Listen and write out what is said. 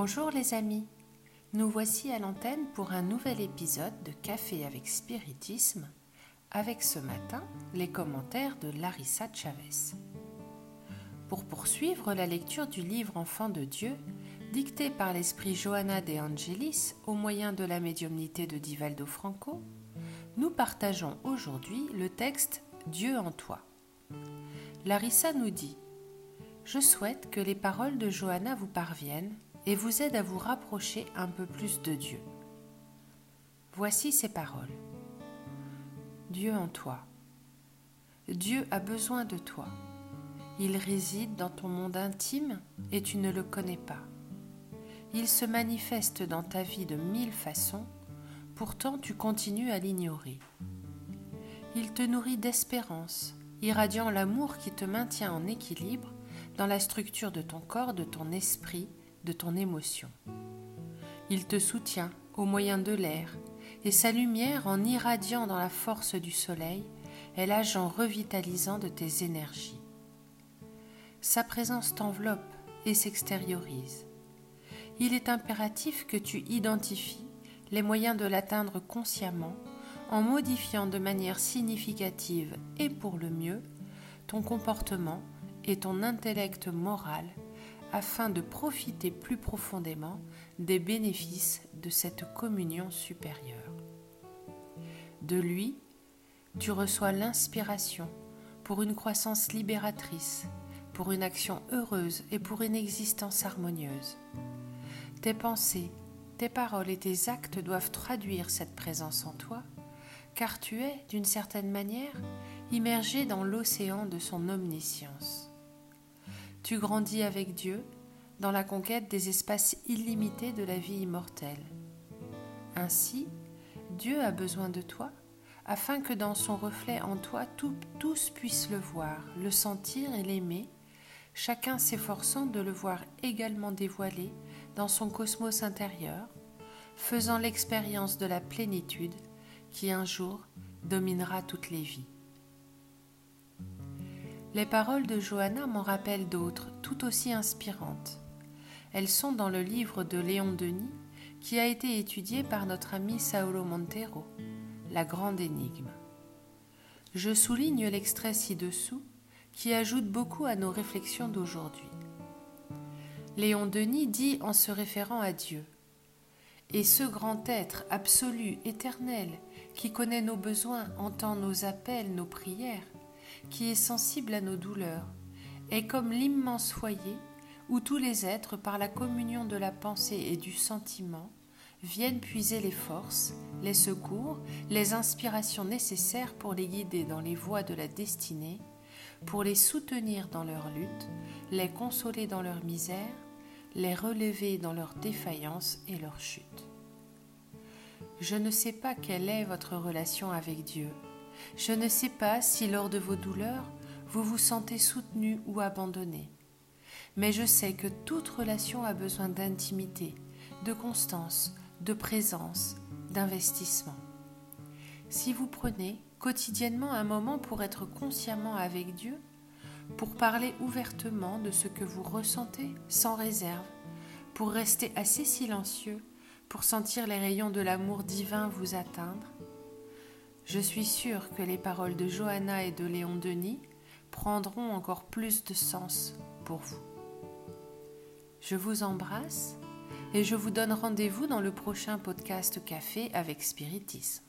Bonjour les amis, nous voici à l'antenne pour un nouvel épisode de Café avec Spiritisme, avec ce matin les commentaires de Larissa Chavez. Pour poursuivre la lecture du livre Enfant de Dieu, dicté par l'esprit Johanna de Angelis au moyen de la médiumnité de Divaldo Franco, nous partageons aujourd'hui le texte Dieu en toi. Larissa nous dit Je souhaite que les paroles de Johanna vous parviennent et vous aide à vous rapprocher un peu plus de Dieu. Voici ces paroles. Dieu en toi. Dieu a besoin de toi. Il réside dans ton monde intime et tu ne le connais pas. Il se manifeste dans ta vie de mille façons, pourtant tu continues à l'ignorer. Il te nourrit d'espérance, irradiant l'amour qui te maintient en équilibre dans la structure de ton corps, de ton esprit de ton émotion. Il te soutient au moyen de l'air, et sa lumière, en irradiant dans la force du soleil, est l'agent revitalisant de tes énergies. Sa présence t'enveloppe et s'extériorise. Il est impératif que tu identifies les moyens de l'atteindre consciemment en modifiant de manière significative et pour le mieux ton comportement et ton intellect moral afin de profiter plus profondément des bénéfices de cette communion supérieure. De lui, tu reçois l'inspiration pour une croissance libératrice, pour une action heureuse et pour une existence harmonieuse. Tes pensées, tes paroles et tes actes doivent traduire cette présence en toi, car tu es, d'une certaine manière, immergé dans l'océan de son omniscience. Tu grandis avec Dieu dans la conquête des espaces illimités de la vie immortelle. Ainsi, Dieu a besoin de toi afin que dans son reflet en toi tous puissent le voir, le sentir et l'aimer, chacun s'efforçant de le voir également dévoilé dans son cosmos intérieur, faisant l'expérience de la plénitude qui un jour dominera toutes les vies. Les paroles de Johanna m'en rappellent d'autres tout aussi inspirantes. Elles sont dans le livre de Léon Denis qui a été étudié par notre ami Saulo Montero, La Grande Énigme. Je souligne l'extrait ci-dessous qui ajoute beaucoup à nos réflexions d'aujourd'hui. Léon Denis dit en se référant à Dieu Et ce grand être absolu, éternel, qui connaît nos besoins, entend nos appels, nos prières, qui est sensible à nos douleurs, est comme l'immense foyer où tous les êtres, par la communion de la pensée et du sentiment, viennent puiser les forces, les secours, les inspirations nécessaires pour les guider dans les voies de la destinée, pour les soutenir dans leur lutte, les consoler dans leur misère, les relever dans leur défaillance et leur chute. Je ne sais pas quelle est votre relation avec Dieu, je ne sais pas si lors de vos douleurs, vous vous sentez soutenu ou abandonné. Mais je sais que toute relation a besoin d'intimité, de constance, de présence, d'investissement. Si vous prenez quotidiennement un moment pour être consciemment avec Dieu, pour parler ouvertement de ce que vous ressentez sans réserve, pour rester assez silencieux, pour sentir les rayons de l'amour divin vous atteindre, je suis sûre que les paroles de Johanna et de Léon Denis prendront encore plus de sens pour vous. Je vous embrasse et je vous donne rendez-vous dans le prochain podcast Café avec Spiritisme.